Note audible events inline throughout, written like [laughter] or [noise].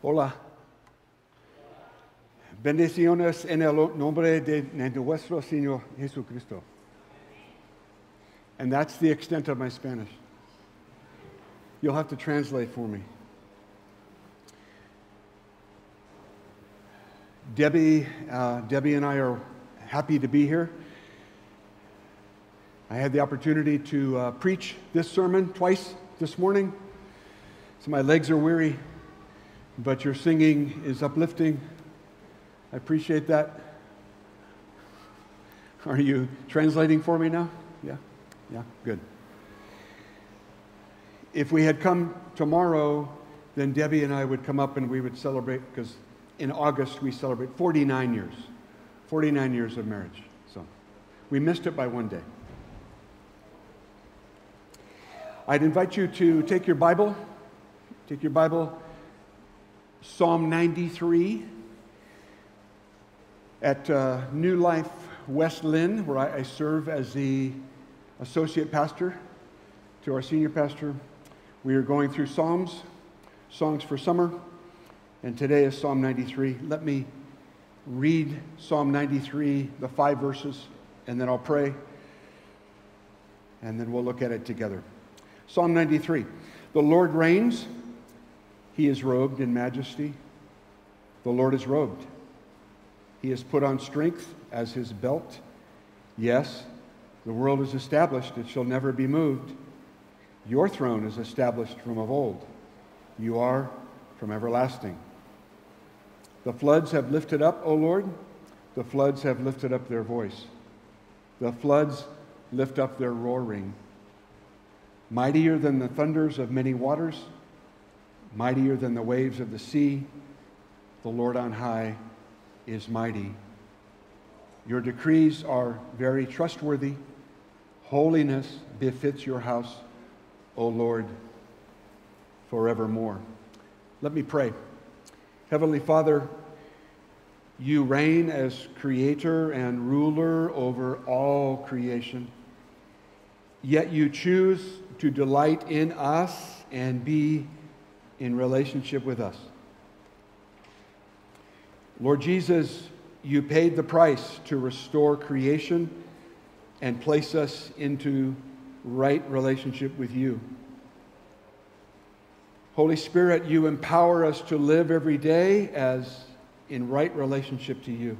Hola. Bendiciones en el nombre de nuestro Señor Jesucristo. And that's the extent of my Spanish. You'll have to translate for me. Debbie, uh, Debbie and I are happy to be here. I had the opportunity to uh, preach this sermon twice this morning, so my legs are weary, but your singing is uplifting. I appreciate that. Are you translating for me now? Yeah? Yeah, good. If we had come tomorrow, then Debbie and I would come up and we would celebrate, because in August we celebrate 49 years. 49 years of marriage. So we missed it by one day. I'd invite you to take your Bible, take your Bible, Psalm 93 at uh, New Life West Linn, where I, I serve as the associate pastor to our senior pastor. We are going through Psalms, songs for summer, and today is Psalm 93. Let me read Psalm 93, the five verses, and then I'll pray, and then we'll look at it together. Psalm 93 The Lord reigns, he is robed in majesty. The Lord is robed. He has put on strength as his belt. Yes, the world is established, it shall never be moved. Your throne is established from of old. You are from everlasting. The floods have lifted up, O Lord. The floods have lifted up their voice. The floods lift up their roaring. Mightier than the thunders of many waters, mightier than the waves of the sea, the Lord on high is mighty. Your decrees are very trustworthy. Holiness befits your house, O Lord, forevermore. Let me pray. Heavenly Father, you reign as creator and ruler over all creation. Yet you choose to delight in us and be in relationship with us. Lord Jesus, you paid the price to restore creation and place us into right relationship with you. Holy Spirit, you empower us to live every day as in right relationship to you.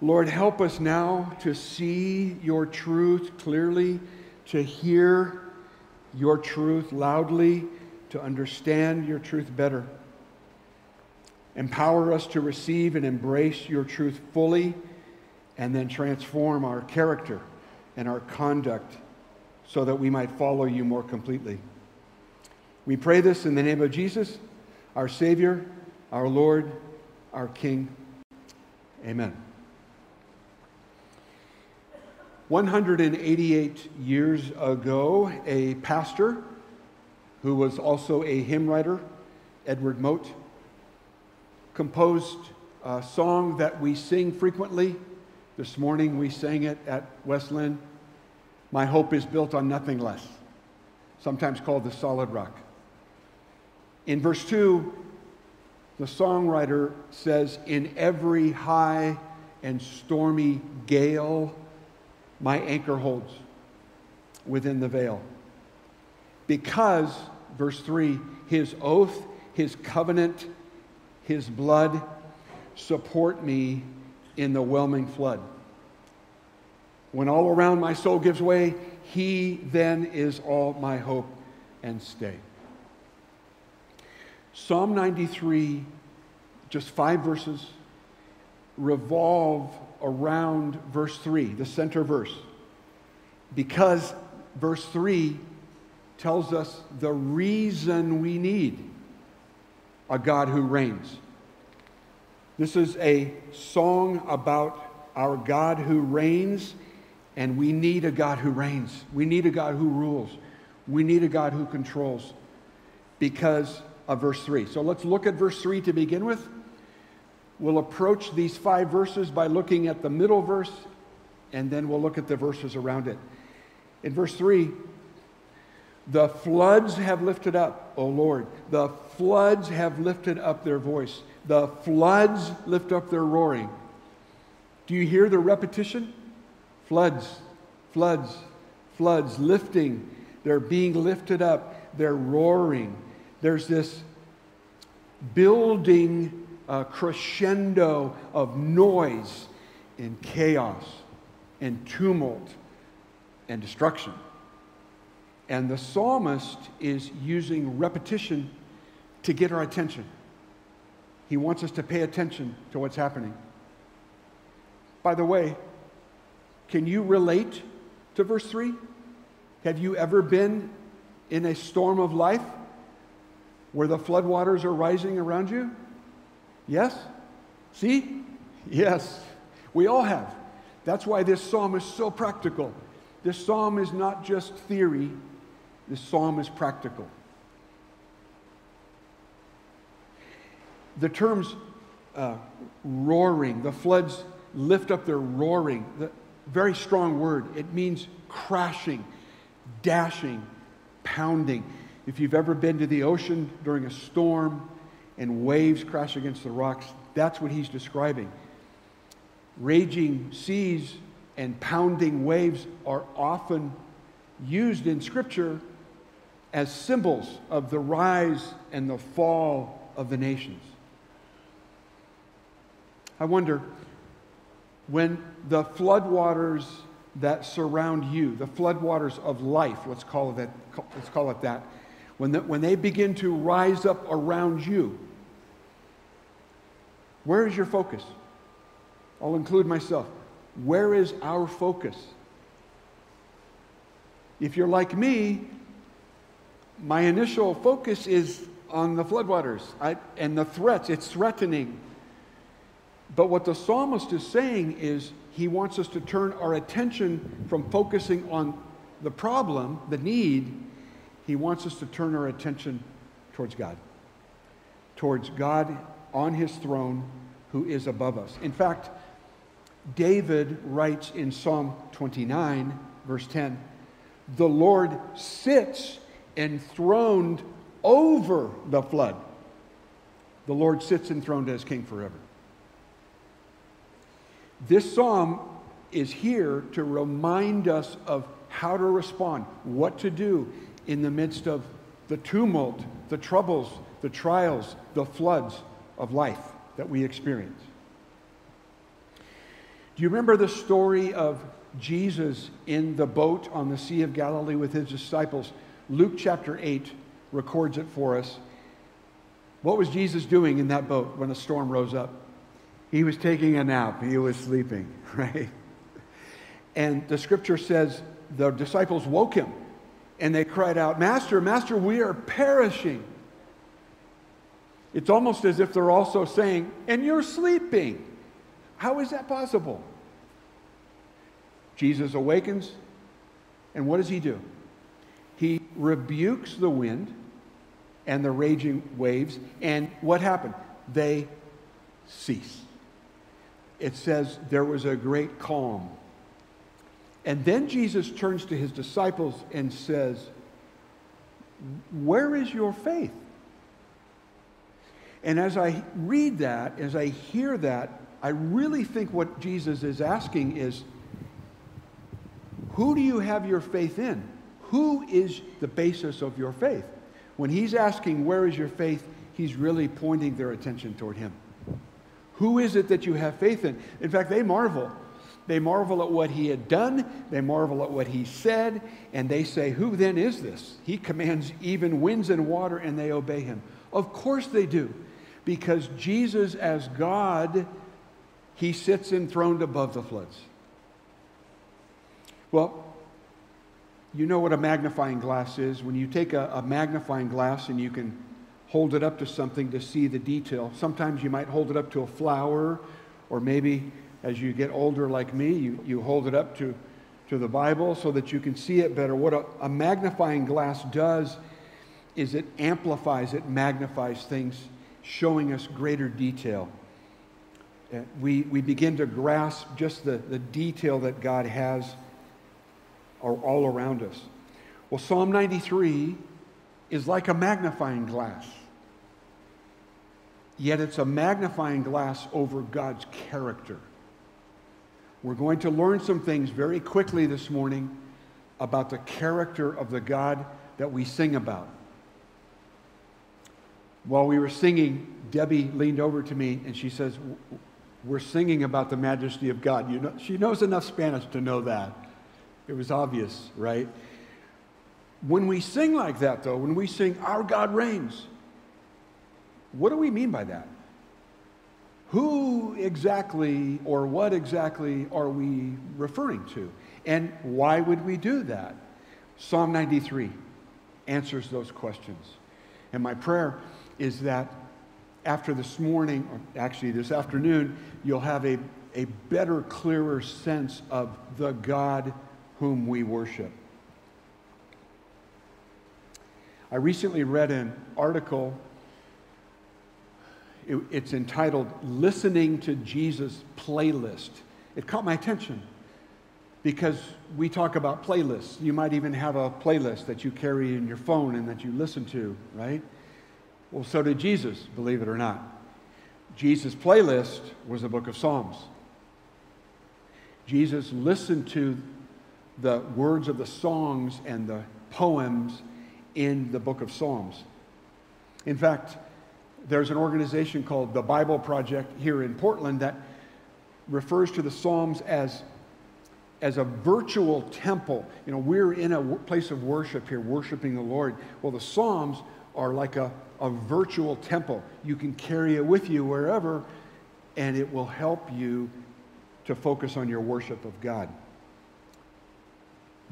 Lord, help us now to see your truth clearly, to hear your truth loudly, to understand your truth better. Empower us to receive and embrace your truth fully, and then transform our character and our conduct so that we might follow you more completely. We pray this in the name of Jesus, our Savior, our Lord, our King. Amen. 188 years ago, a pastor who was also a hymn writer, Edward Mote, composed a song that we sing frequently. This morning we sang it at West Linn. My hope is built on nothing less, sometimes called the solid rock. In verse 2, the songwriter says, In every high and stormy gale, my anchor holds within the veil. Because, verse 3, his oath, his covenant, his blood support me in the whelming flood. When all around my soul gives way, he then is all my hope and stay. Psalm 93, just five verses, revolve around verse 3, the center verse, because verse 3 tells us the reason we need a God who reigns. This is a song about our God who reigns, and we need a God who reigns. We need a God who rules. We need a God who controls because of verse 3. So let's look at verse 3 to begin with. We'll approach these five verses by looking at the middle verse, and then we'll look at the verses around it. In verse 3, the floods have lifted up, O Lord. The floods have lifted up their voice. The floods lift up their roaring. Do you hear the repetition? Floods, floods, floods, lifting. They're being lifted up. They're roaring. There's this building uh, crescendo of noise and chaos and tumult and destruction. And the psalmist is using repetition to get our attention. He wants us to pay attention to what's happening. By the way, can you relate to verse 3? Have you ever been in a storm of life where the floodwaters are rising around you? Yes? See? Yes. We all have. That's why this psalm is so practical. This psalm is not just theory, this psalm is practical. The terms uh, roaring, the floods lift up their roaring, the very strong word. It means crashing, dashing, pounding. If you've ever been to the ocean during a storm and waves crash against the rocks, that's what he's describing. Raging seas and pounding waves are often used in Scripture as symbols of the rise and the fall of the nations. I wonder when the floodwaters that surround you, the floodwaters of life, let's call it that, let's call it that when, the, when they begin to rise up around you, where is your focus? I'll include myself. Where is our focus? If you're like me, my initial focus is on the floodwaters I, and the threats. It's threatening. But what the psalmist is saying is he wants us to turn our attention from focusing on the problem, the need, he wants us to turn our attention towards God, towards God on his throne who is above us. In fact, David writes in Psalm 29, verse 10, the Lord sits enthroned over the flood. The Lord sits enthroned as king forever. This psalm is here to remind us of how to respond, what to do in the midst of the tumult, the troubles, the trials, the floods of life that we experience. Do you remember the story of Jesus in the boat on the Sea of Galilee with his disciples? Luke chapter 8 records it for us. What was Jesus doing in that boat when a storm rose up? He was taking a nap, he was sleeping, [laughs] right? And the scripture says the disciples woke him and they cried out, Master, Master, we are perishing. It's almost as if they're also saying, And you're sleeping. How is that possible? Jesus awakens, and what does he do? He rebukes the wind and the raging waves, and what happened? They cease. It says there was a great calm. And then Jesus turns to his disciples and says, Where is your faith? And as I read that, as I hear that, I really think what Jesus is asking is, Who do you have your faith in? Who is the basis of your faith? When he's asking, Where is your faith? he's really pointing their attention toward him. Who is it that you have faith in? In fact, they marvel they marvel at what he had done, they marvel at what he said, and they say, Who then is this? He commands even winds and water, and they obey him. Of course they do, because Jesus, as God, he sits enthroned above the floods. Well, you know what a magnifying glass is. When you take a, a magnifying glass and you can hold it up to something to see the detail, sometimes you might hold it up to a flower or maybe as you get older like me, you, you hold it up to, to the Bible so that you can see it better. What a, a magnifying glass does is it amplifies, it magnifies things, showing us greater detail. Uh, we, we begin to grasp just the, the detail that God has all around us. Well, Psalm 93 is like a magnifying glass. yet it's a magnifying glass over God's character. We're going to learn some things very quickly this morning about the character of the God that we sing about. While we were singing, Debbie leaned over to me and she says, We're singing about the majesty of God. You know, she knows enough Spanish to know that. It was obvious, right? When we sing like that, though, when we sing, Our God reigns, what do we mean by that? Who exactly or what exactly are we referring to? And why would we do that? Psalm 93 answers those questions. And my prayer is that after this morning, or actually this afternoon, you'll have a, a better, clearer sense of the God whom we worship. I recently read an article. It, it's entitled Listening to Jesus Playlist. It caught my attention because we talk about playlists. You might even have a playlist that you carry in your phone and that you listen to, right? Well, so did Jesus, believe it or not. Jesus' playlist was the book of Psalms. Jesus listened to the words of the songs and the poems in the book of Psalms. In fact, there's an organization called the Bible Project here in Portland that refers to the Psalms as as a virtual temple. You know, we're in a place of worship here, worshiping the Lord. Well, the Psalms are like a, a virtual temple. You can carry it with you wherever, and it will help you to focus on your worship of God.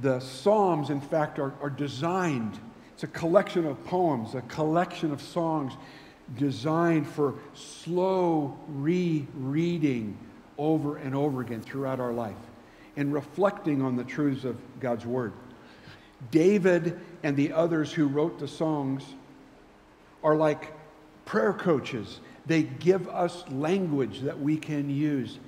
The Psalms, in fact, are, are designed, it's a collection of poems, a collection of songs designed for slow rereading over and over again throughout our life and reflecting on the truths of God's Word. David and the others who wrote the songs are like prayer coaches. They give us language that we can use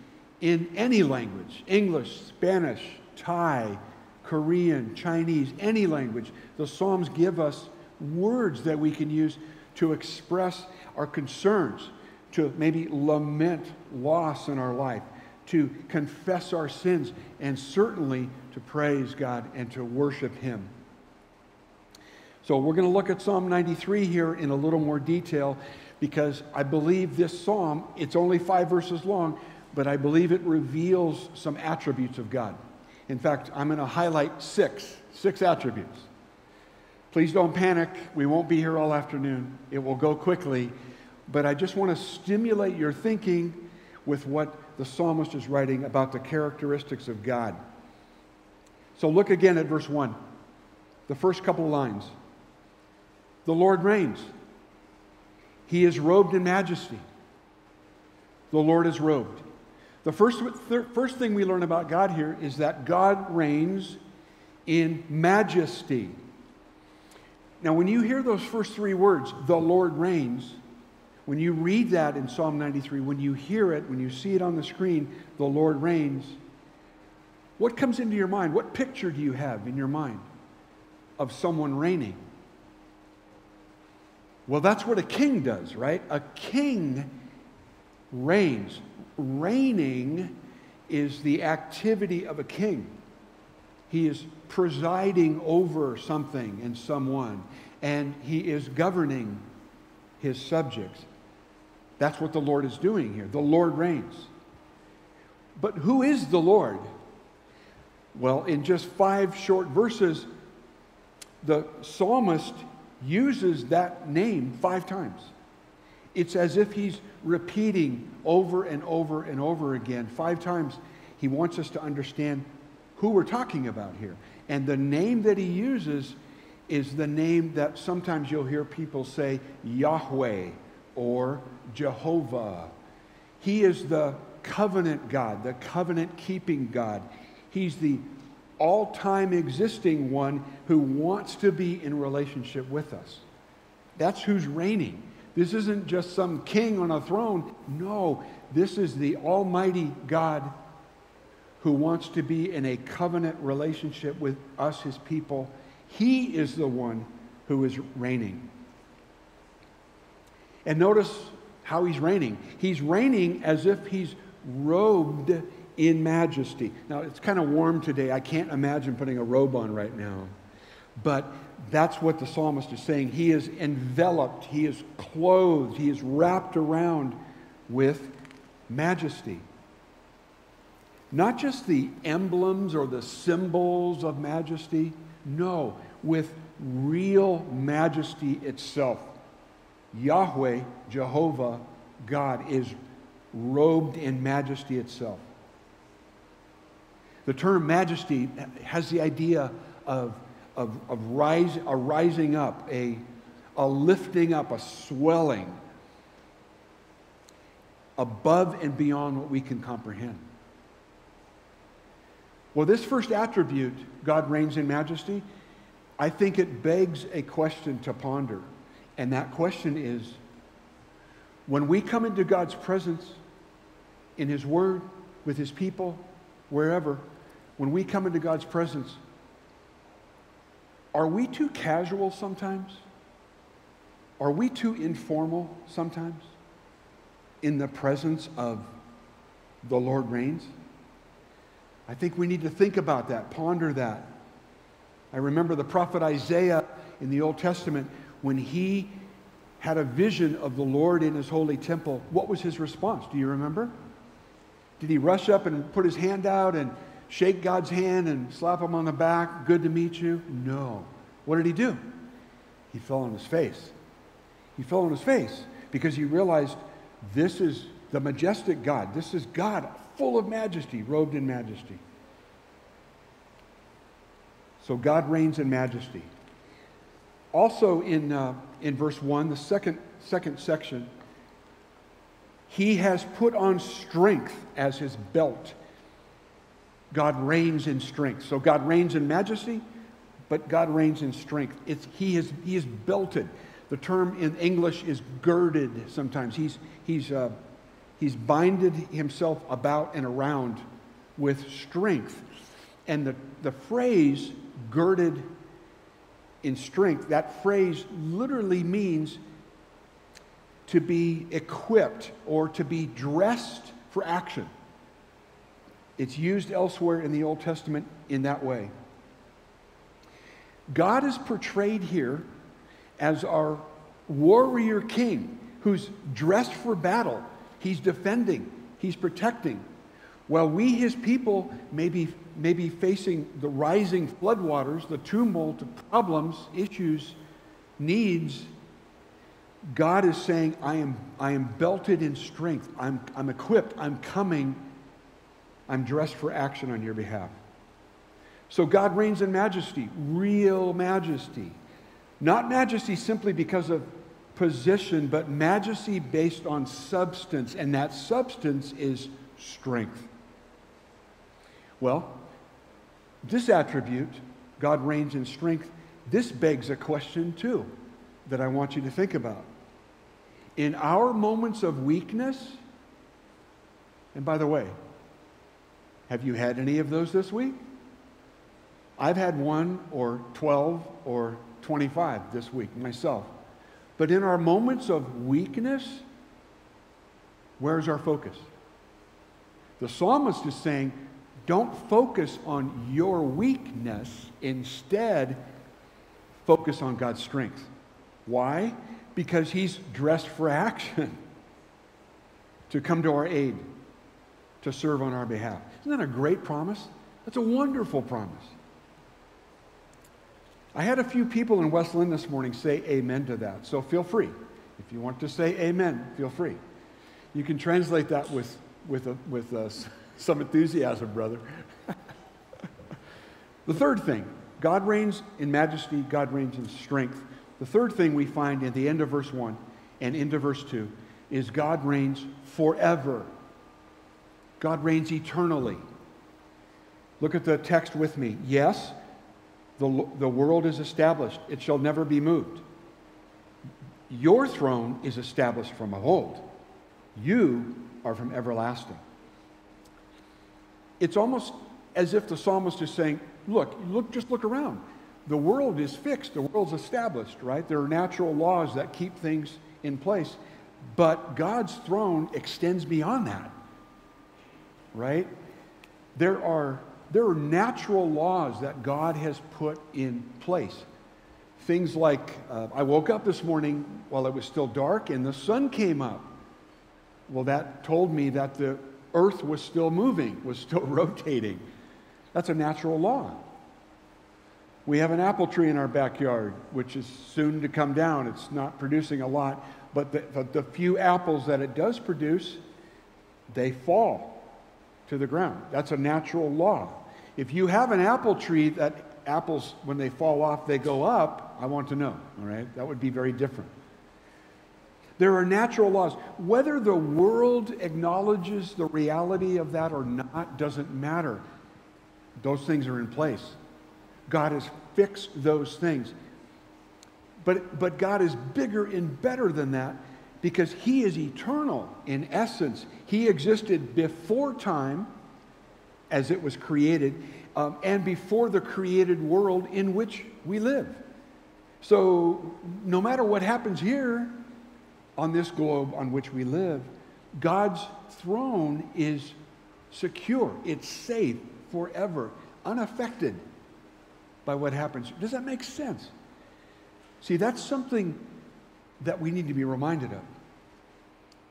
in any language English, Spanish, Thai, Korean, Chinese, any language. The Psalms give us words that we can use to express our concerns, to maybe lament loss in our life, to confess our sins, and certainly to praise God and to worship Him. So we're going to look at Psalm 93 here in a little more detail because I believe this psalm, it's only five verses long, but I believe it reveals some attributes of God. In fact, I'm going to highlight six, six attributes. Please don't panic. We won't be here all afternoon. It will go quickly. But I just want to stimulate your thinking with what the psalmist is writing about the characteristics of God. So look again at verse 1, the first couple lines. The Lord reigns, He is robed in majesty. The Lord is robed. The first, first thing we learn about God here is that God reigns in majesty. Now, when you hear those first three words, the Lord reigns, when you read that in Psalm 93, when you hear it, when you see it on the screen, the Lord reigns, what comes into your mind? What picture do you have in your mind of someone reigning? Well, that's what a king does, right? A king reigns. Reigning is the activity of a king. He is presiding over something and someone, and he is governing his subjects. That's what the Lord is doing here. The Lord reigns. But who is the Lord? Well, in just five short verses, the psalmist uses that name five times. It's as if he's repeating over and over and over again. Five times he wants us to understand who we're talking about here. And the name that he uses is the name that sometimes you'll hear people say Yahweh or Jehovah. He is the covenant God, the covenant keeping God. He's the all time existing one who wants to be in relationship with us. That's who's reigning. This isn't just some king on a throne. No, this is the Almighty God who wants to be in a covenant relationship with us, his people. He is the one who is reigning. And notice how he's reigning. He's reigning as if he's robed in majesty. Now, it's kind of warm today. I can't imagine putting a robe on right now. But that's what the psalmist is saying. He is enveloped, he is clothed, he is wrapped around with majesty. Not just the emblems or the symbols of majesty, no, with real majesty itself. Yahweh, Jehovah, God, is robed in majesty itself. The term majesty has the idea of, of, of rise, a rising up, a, a lifting up, a swelling above and beyond what we can comprehend. Well, this first attribute, God reigns in majesty, I think it begs a question to ponder. And that question is when we come into God's presence in His Word, with His people, wherever, when we come into God's presence, are we too casual sometimes? Are we too informal sometimes in the presence of the Lord reigns? I think we need to think about that, ponder that. I remember the prophet Isaiah in the Old Testament when he had a vision of the Lord in his holy temple. What was his response? Do you remember? Did he rush up and put his hand out and shake God's hand and slap him on the back? Good to meet you? No. What did he do? He fell on his face. He fell on his face because he realized this is the majestic God. This is God full of majesty, robed in majesty. So God reigns in majesty. Also in, uh, in verse 1, the second, second section, he has put on strength as his belt. God reigns in strength. So God reigns in majesty, but God reigns in strength. It's, he, is, he is belted. The term in English is girded sometimes. He's, he's, uh, he's binded himself about and around with strength. And the, the phrase girded in strength, that phrase literally means to be equipped or to be dressed for action. It's used elsewhere in the Old Testament in that way. God is portrayed here as our warrior king who's dressed for battle. He's defending, he's protecting. While we, his people, may be, may be facing the rising floodwaters, the tumult of problems, issues, needs, God is saying, I am, I am belted in strength. I'm, I'm equipped. I'm coming. I'm dressed for action on your behalf. So God reigns in majesty, real majesty. Not majesty simply because of position, but majesty based on substance, and that substance is strength. Well, this attribute, God reigns in strength, this begs a question too that I want you to think about. In our moments of weakness, and by the way, have you had any of those this week? I've had one or 12 or 25 this week myself. But in our moments of weakness, where's our focus? The psalmist is saying, don't focus on your weakness. Instead, focus on God's strength. Why? Because he's dressed for action [laughs] to come to our aid, to serve on our behalf. Isn't that a great promise? That's a wonderful promise. I had a few people in West Linn this morning say amen to that, so feel free. If you want to say amen, feel free. You can translate that with, with, a, with a, some enthusiasm, brother. [laughs] the third thing God reigns in majesty, God reigns in strength. The third thing we find at the end of verse 1 and into verse 2 is God reigns forever. God reigns eternally. Look at the text with me. Yes, the, the world is established, it shall never be moved. Your throne is established from of old. You are from everlasting. It's almost as if the psalmist is saying, Look, look, just look around. The world is fixed, the world's established, right? There are natural laws that keep things in place. But God's throne extends beyond that, right? There are, there are natural laws that God has put in place. Things like uh, I woke up this morning while it was still dark and the sun came up. Well, that told me that the earth was still moving, was still [laughs] rotating. That's a natural law. We have an apple tree in our backyard, which is soon to come down. It's not producing a lot, but the, the, the few apples that it does produce, they fall to the ground. That's a natural law. If you have an apple tree that apples, when they fall off, they go up, I want to know, all right? That would be very different. There are natural laws. Whether the world acknowledges the reality of that or not doesn't matter. Those things are in place. God has fixed those things. But, but God is bigger and better than that because He is eternal in essence. He existed before time as it was created um, and before the created world in which we live. So, no matter what happens here on this globe on which we live, God's throne is secure, it's safe forever, unaffected by what happens. Does that make sense? See, that's something that we need to be reminded of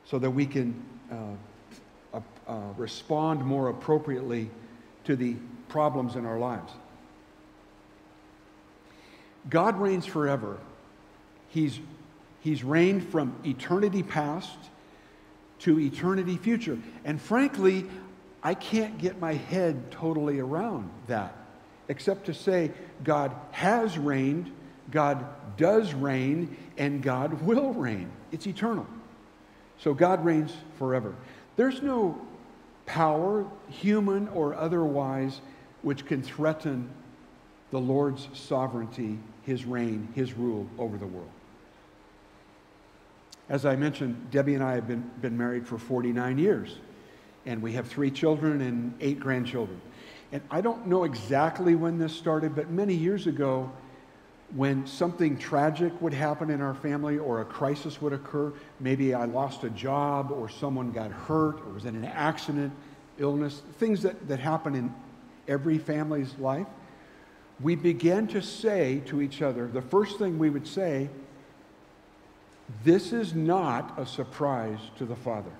so that we can uh, uh, respond more appropriately to the problems in our lives. God reigns forever. He's, he's reigned from eternity past to eternity future. And frankly, I can't get my head totally around that except to say God has reigned, God does reign, and God will reign. It's eternal. So God reigns forever. There's no power, human or otherwise, which can threaten the Lord's sovereignty, his reign, his rule over the world. As I mentioned, Debbie and I have been, been married for 49 years, and we have three children and eight grandchildren. And I don't know exactly when this started, but many years ago, when something tragic would happen in our family or a crisis would occur, maybe I lost a job or someone got hurt or was in an accident, illness, things that, that happen in every family's life, we began to say to each other, the first thing we would say, this is not a surprise to the Father.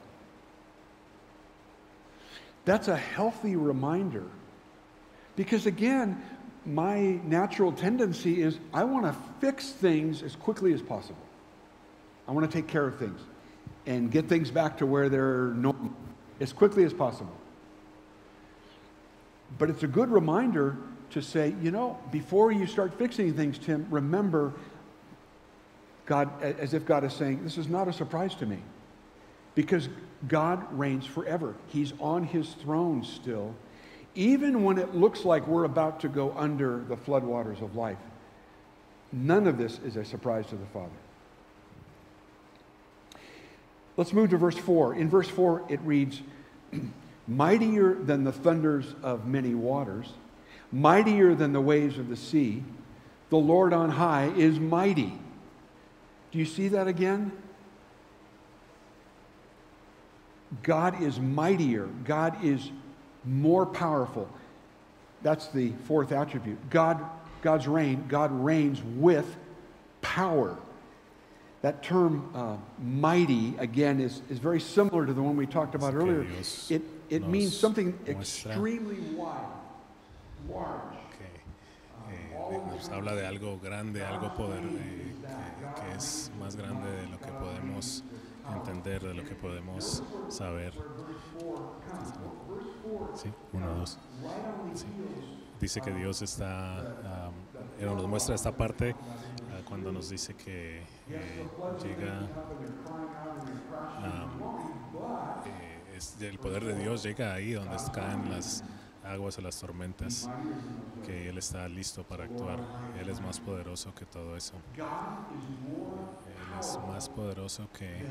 That's a healthy reminder because again, my natural tendency is I want to fix things as quickly as possible. I want to take care of things and get things back to where they're normal as quickly as possible. But it's a good reminder to say, you know, before you start fixing things, Tim, remember God, as if God is saying, this is not a surprise to me. Because God reigns forever. He's on his throne still even when it looks like we're about to go under the floodwaters of life, none of this is a surprise to the Father. Let's move to verse 4. In verse 4, it reads, [clears throat] Mightier than the thunders of many waters, mightier than the waves of the sea, the Lord on high is mighty. Do you see that again? God is mightier. God is more powerful. That's the fourth attribute. God, God's reign, God reigns with power. That term uh, mighty, again, is, is very similar to the one we talked about earlier. It, it means something extremely wide, large. Eh, nos habla de algo grande, algo poder, eh, que, que es más grande de lo que podemos entender, de lo que podemos saber. Sí, uno, dos. Sí. Dice que Dios está, um, nos muestra esta parte uh, cuando nos dice que eh, llega, um, eh, es, el poder de Dios llega ahí donde caen las aguas o las tormentas, que Él está listo para actuar. Él es más poderoso que todo eso. Él es más poderoso que,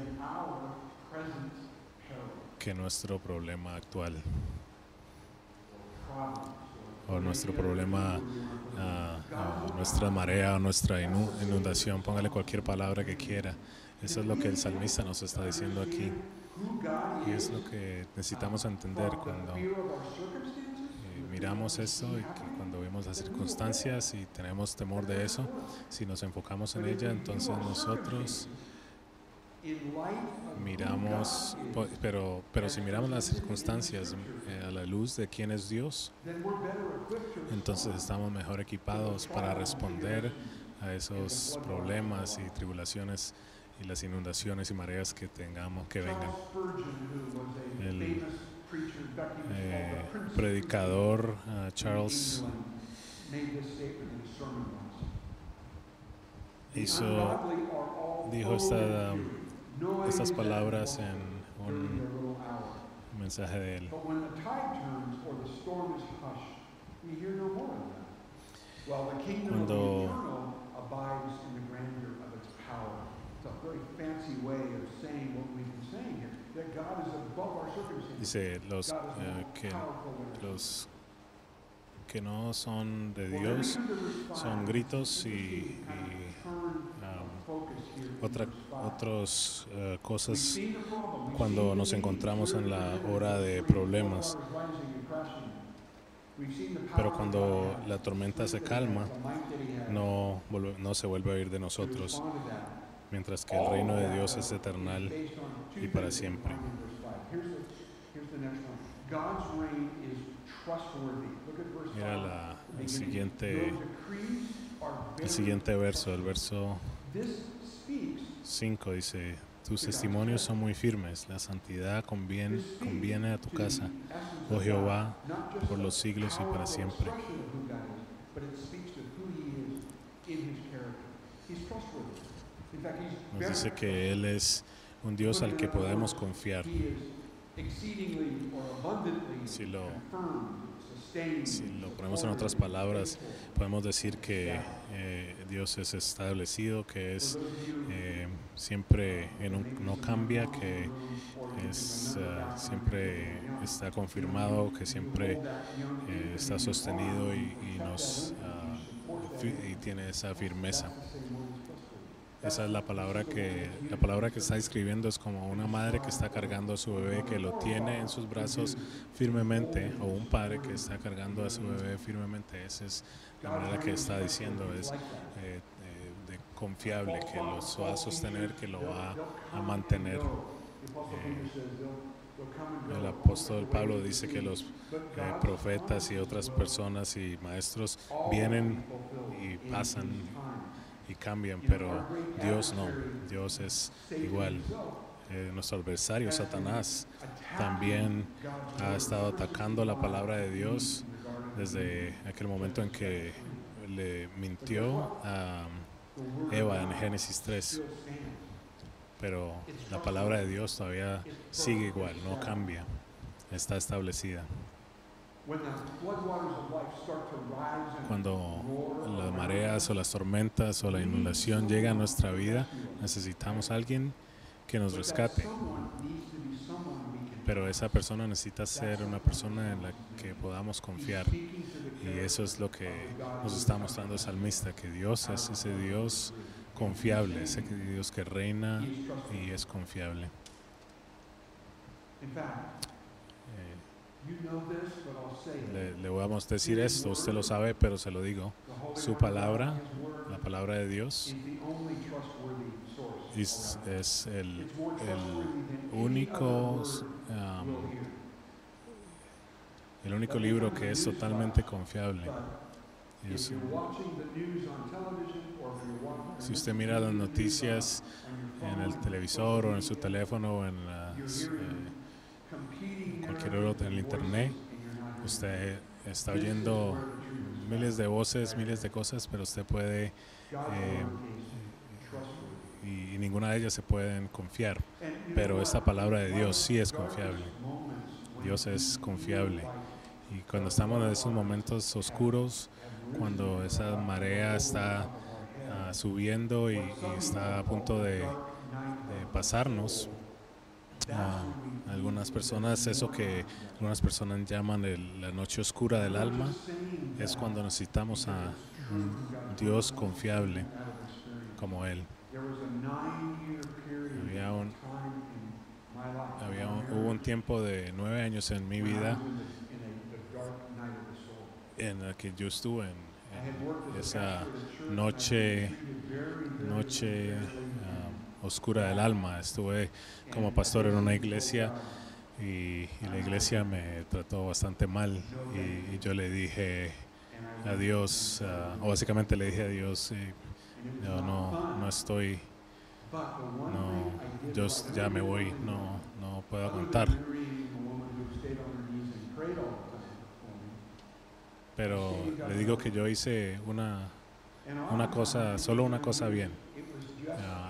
que nuestro problema actual o nuestro problema, uh, nuestra marea o nuestra inundación, póngale cualquier palabra que quiera. Eso es lo que el salmista nos está diciendo aquí. Y es lo que necesitamos entender cuando miramos eso y que cuando vemos las circunstancias y tenemos temor de eso, si nos enfocamos en ella, entonces nosotros miramos, pero, pero si miramos las circunstancias eh, a la luz de quién es Dios, entonces estamos mejor equipados para responder a esos problemas y tribulaciones y las inundaciones y mareas que tengamos que vengan eh, predicador uh, Charles hizo, dijo esta, um, estas palabras en un mensaje de él. Cuando abides in the grandeur of its power. It's a very fancy way of saying what we've been saying here. Dice, los, eh, que, los que no son de Dios son gritos y, y um, otra, otras eh, cosas cuando nos encontramos en la hora de problemas. Pero cuando la tormenta se calma, no, no se vuelve a ir de nosotros. Mientras que el reino de Dios es eternal Based on two y para things that we siempre. find in verse five. Here's the, here's the next one. God's reign is trustworthy. Look at verse Mira five. la, the el beginning. siguiente, Your decrees are el very siguiente verso, el verso This speaks 5 dice, tus testimonios son muy firmes, la santidad conviene, conviene a tu casa, oh Jehová, por los siglos y para siempre. Nos dice que Él es un Dios al que podemos confiar. Si lo, si lo ponemos en otras palabras, podemos decir que eh, Dios es establecido, que es eh, siempre en un- no cambia, que es, siempre está confirmado, que siempre eh, está sostenido y, y nos ah, y tiene esa firmeza. Esa es la palabra que la palabra que está escribiendo es como una madre que está cargando a su bebé que lo tiene en sus brazos firmemente o un padre que está cargando a su bebé firmemente. Esa es la manera que está diciendo es eh, eh, confiable que lo va a sostener, que lo va a mantener. Eh, el apóstol Pablo dice que los profetas y otras personas y maestros vienen y pasan y cambian, pero Dios no, Dios es igual. Eh, nuestro adversario, Satanás, también ha estado atacando la palabra de Dios desde aquel momento en que le mintió a Eva en Génesis 3. Pero la palabra de Dios todavía sigue igual, no cambia, está establecida. Cuando las mareas o las tormentas o la inundación llega a nuestra vida, necesitamos a alguien que nos rescate. Pero esa persona necesita ser una persona en la que podamos confiar. Y eso es lo que nos está mostrando el salmista, que Dios es ese Dios confiable, ese Dios que reina y es confiable. Le, le vamos a decir esto, usted lo sabe, pero se lo digo. Su palabra, la palabra de Dios, es, es el, el único um, el único libro que es totalmente confiable. Si usted mira las noticias en el televisor o en su teléfono o en las, eh, cualquier en el internet, usted está oyendo miles de voces, miles de cosas, pero usted puede eh, y, y ninguna de ellas se pueden confiar. Pero esta palabra de Dios sí es confiable. Dios es confiable. Y cuando estamos en esos momentos oscuros, cuando esa marea está ah, subiendo y, y está a punto de, de pasarnos, ah, algunas personas, eso que algunas personas llaman el- la noche oscura del alma, es cuando necesitamos a un Dios confiable como Él. There was a nine-year period un, time in my life. había un- hubo un tiempo de nueve años en mi vida when I was in a, the dark night of the soul. en la que yo estuve en, I had worked en as a esa pastor at a church, noche, and I was treated very, very noche badly. ah, oscura del alma. Estuve como pastor en una iglesia y, la iglesia me trató bastante mal y, yo le dije a Dios, ah, o básicamente le dije a Dios, no, no estoy, yo ya me voy, no, no puedo aguantar. Pero le digo que yo hice una, una cosa, solo una cosa bien.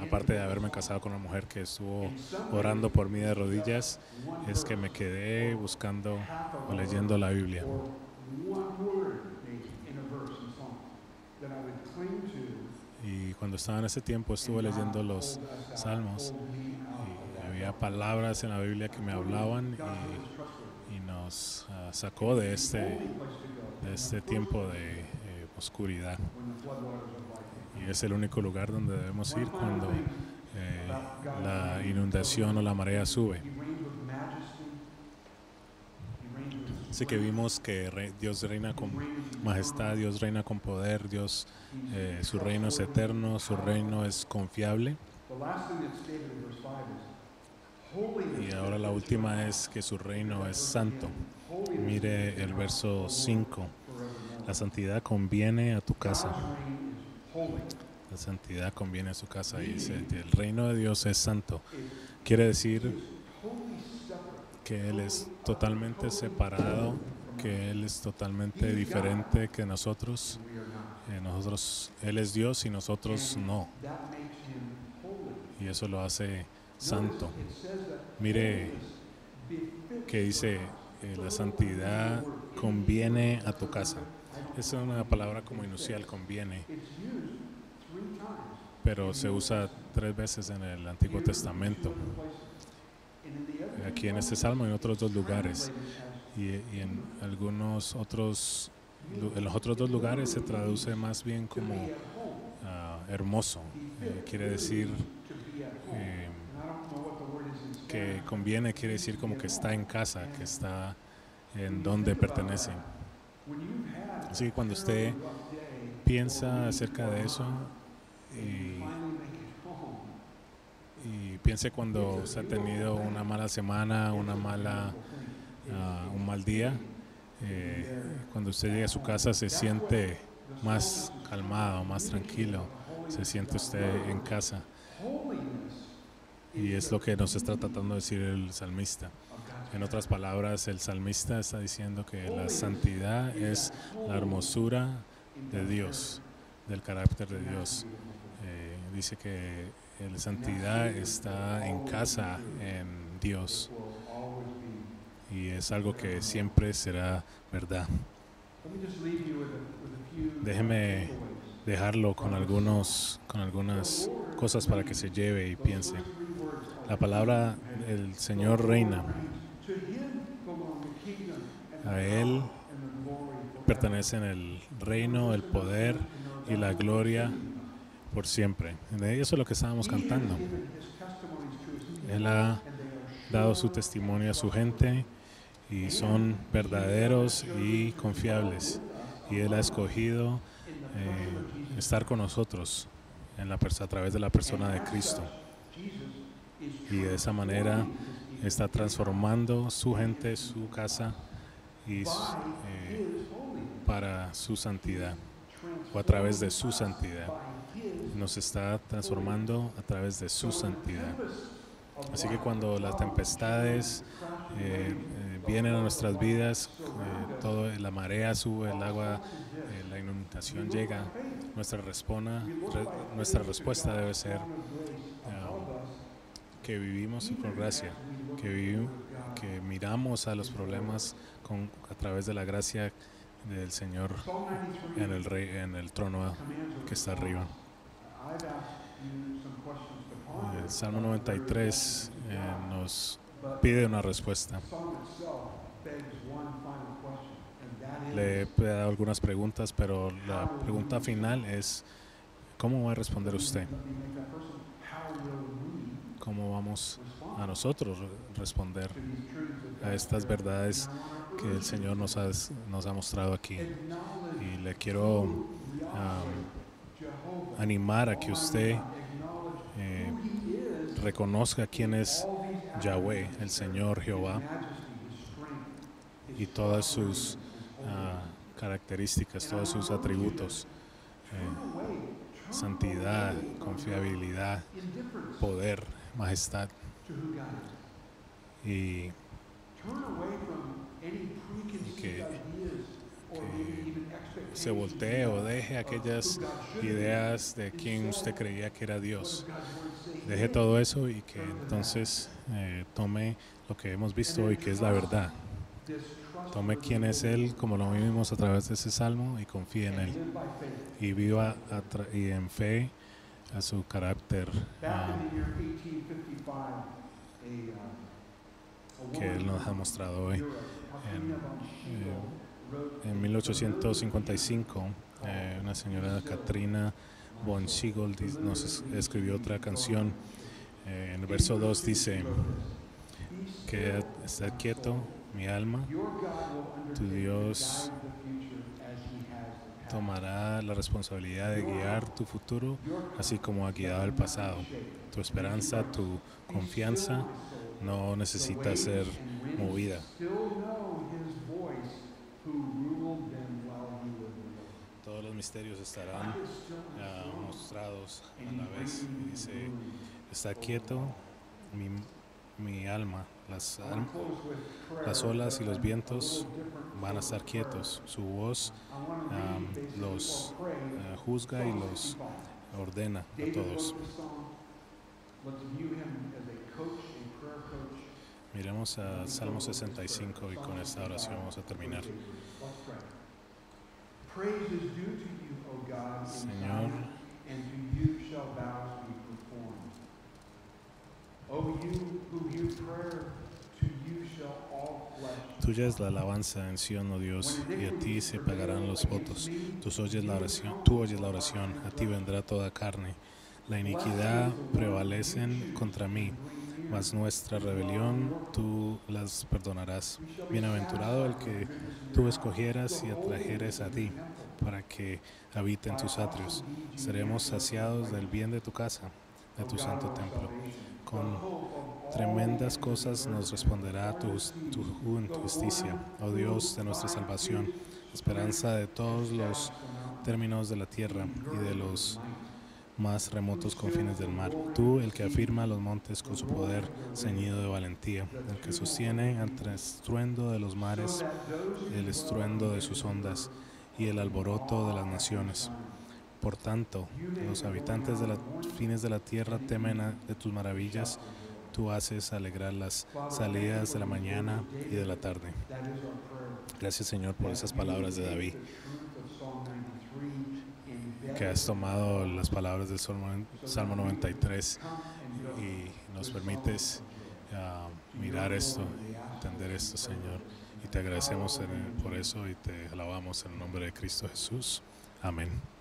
Aparte de the haberme song. casado con una mujer que estuvo And some orando por mí de rodillas, one es que me verse quedé buscando half a o leyendo la Biblia. or one word maybe in a verse in Psalms that I would cling to. Y cuando estaba en ese tiempo estuve and God leyendo los pulled us out, salmos pulled me out of y that había dark palabras en la Biblia que me hablaban God was y, trustworthy. y nos ah, sacó de este, Only place to go de este tiempo de eh, oscuridad. Es el único lugar donde debemos ir cuando eh, la inundación o la marea sube. Así que vimos que Dios reina con majestad, Dios reina con poder, Dios, eh, su reino es eterno, su reino es confiable. The last thing that's stated in verse 5 is holiness. Y ahora la última es que su reino es santo. Mire el verso 5. forevermore. La santidad conviene a tu casa. La santidad conviene a su casa. Y dice, el reino de Dios es santo. Quiere decir que Él es totalmente separado, que Él es totalmente diferente que nosotros. Eh, nosotros, Él es Dios y nosotros no. Y eso lo hace santo. Mire que dice, eh, la santidad conviene a tu casa. Es una palabra como inusual, conviene, pero se usa tres veces en el Antiguo Testamento. Aquí en este salmo y en otros dos lugares. Y, en algunos otros, en los otros dos lugares se traduce más bien como ah, hermoso. Eh, quiere decir eh, que conviene, quiere decir como que está en casa, que está en donde pertenece. Así que cuando usted piensa acerca de eso y, y piense cuando usted ha tenido una mala semana, una mala, ah, un mal día, eh, cuando usted llega a su casa se siente más calmado, más tranquilo, se siente usted en casa. Y es lo que nos está tratando de decir el salmista. En otras palabras, el salmista está diciendo que la santidad es la hermosura de Dios, del carácter de Dios. Eh, dice que la santidad está en casa en Dios y es algo que siempre será verdad. Déjeme dejarlo con algunos con algunas cosas para que se lleve y piense. La palabra el Señor reina. A él pertenecen el reino, el poder y la gloria por siempre. Eso es lo que estábamos cantando. Él ha dado su testimonio a su gente y son verdaderos y confiables. Y Él ha escogido eh, estar con nosotros a través de la persona de Cristo. Y de esa manera está transformando su gente, su casa y eh, para su santidad o a través de su santidad. Nos está transformando a través de su santidad. Así que cuando las tempestades eh, eh, vienen a nuestras vidas, todo, la marea sube, el agua, la inundación llega, nuestra, respona- re- nuestra respuesta debe ser ah, que vivimos con gracia, que, vivi- que miramos a los problemas con, a través de la gracia del Señor en el, rey, en el trono que está arriba. El Salmo 93 eh, nos pide una respuesta. Le he dado algunas preguntas, pero la pregunta final es, ¿cómo va a responder usted? cómo vamos a nosotros responder a estas verdades que el Señor nos ha, nos ha mostrado aquí. Y le quiero animar a que usted eh, reconozca quién es Yahweh, el Señor Jehová, y todas sus ah, características, todos sus atributos. Eh, santidad, confiabilidad, poder, majestad. Y, que, se voltee o deje aquellas ideas de quien usted creía que era Dios. Deje todo eso y que entonces eh, tome lo que hemos visto hoy, que es la verdad. Tome quién es Él, como lo vimos a través de ese salmo, y confíe en Él. Y viva y en fe a su carácter que Él nos ha mostrado hoy. En, 1855, eh, eh, una señora Katrina von Siegel nos escribió otra canción. Eh, en el verso 2 dice que está quieto mi alma, tu Dios tomará la responsabilidad de guiar tu futuro, así como ha guiado el pasado. Tu esperanza, tu confianza no necesita ser movida. Todos los misterios estarán mostrados a la vez. Dice, está quieto mi, mi alma, las, las olas y los vientos van a estar quietos. Su voz los eh, juzga y los ordena a todos. Miremos a Salmo 65 y con esta oración vamos a terminar. Señor, Tuya es la alabanza en Sion, oh Dios, y a ti se pagarán los votos. Tú oyes la oración, tú oyes la oración, a ti vendrá toda carne. La iniquidad prevalecen contra mí, mas nuestra rebelión tú las perdonarás. Bienaventurado el que tú escogieras y atrajeres a ti, para que habite en tus atrios. Seremos saciados del bien de tu casa, de tu santo templo con tremendas cosas nos responderá tu, tu justicia, oh Dios de nuestra salvación, esperanza de todos los términos de la tierra y de los más remotos confines del mar. Tú, el que afirma los montes con su poder ceñido de valentía, el que sostiene ante el estruendo de los mares, el estruendo de sus ondas y el alboroto de las naciones. Por tanto, los habitantes de los fines de la tierra temen de tus maravillas. Tú haces alegrar las salidas de la mañana y de la tarde. Gracias Señor por esas palabras de David, que has tomado las palabras del Salmo 93 y nos permites ah, mirar esto, entender esto Señor. Y te agradecemos por eso y te alabamos en el nombre de Cristo Jesús. Amén.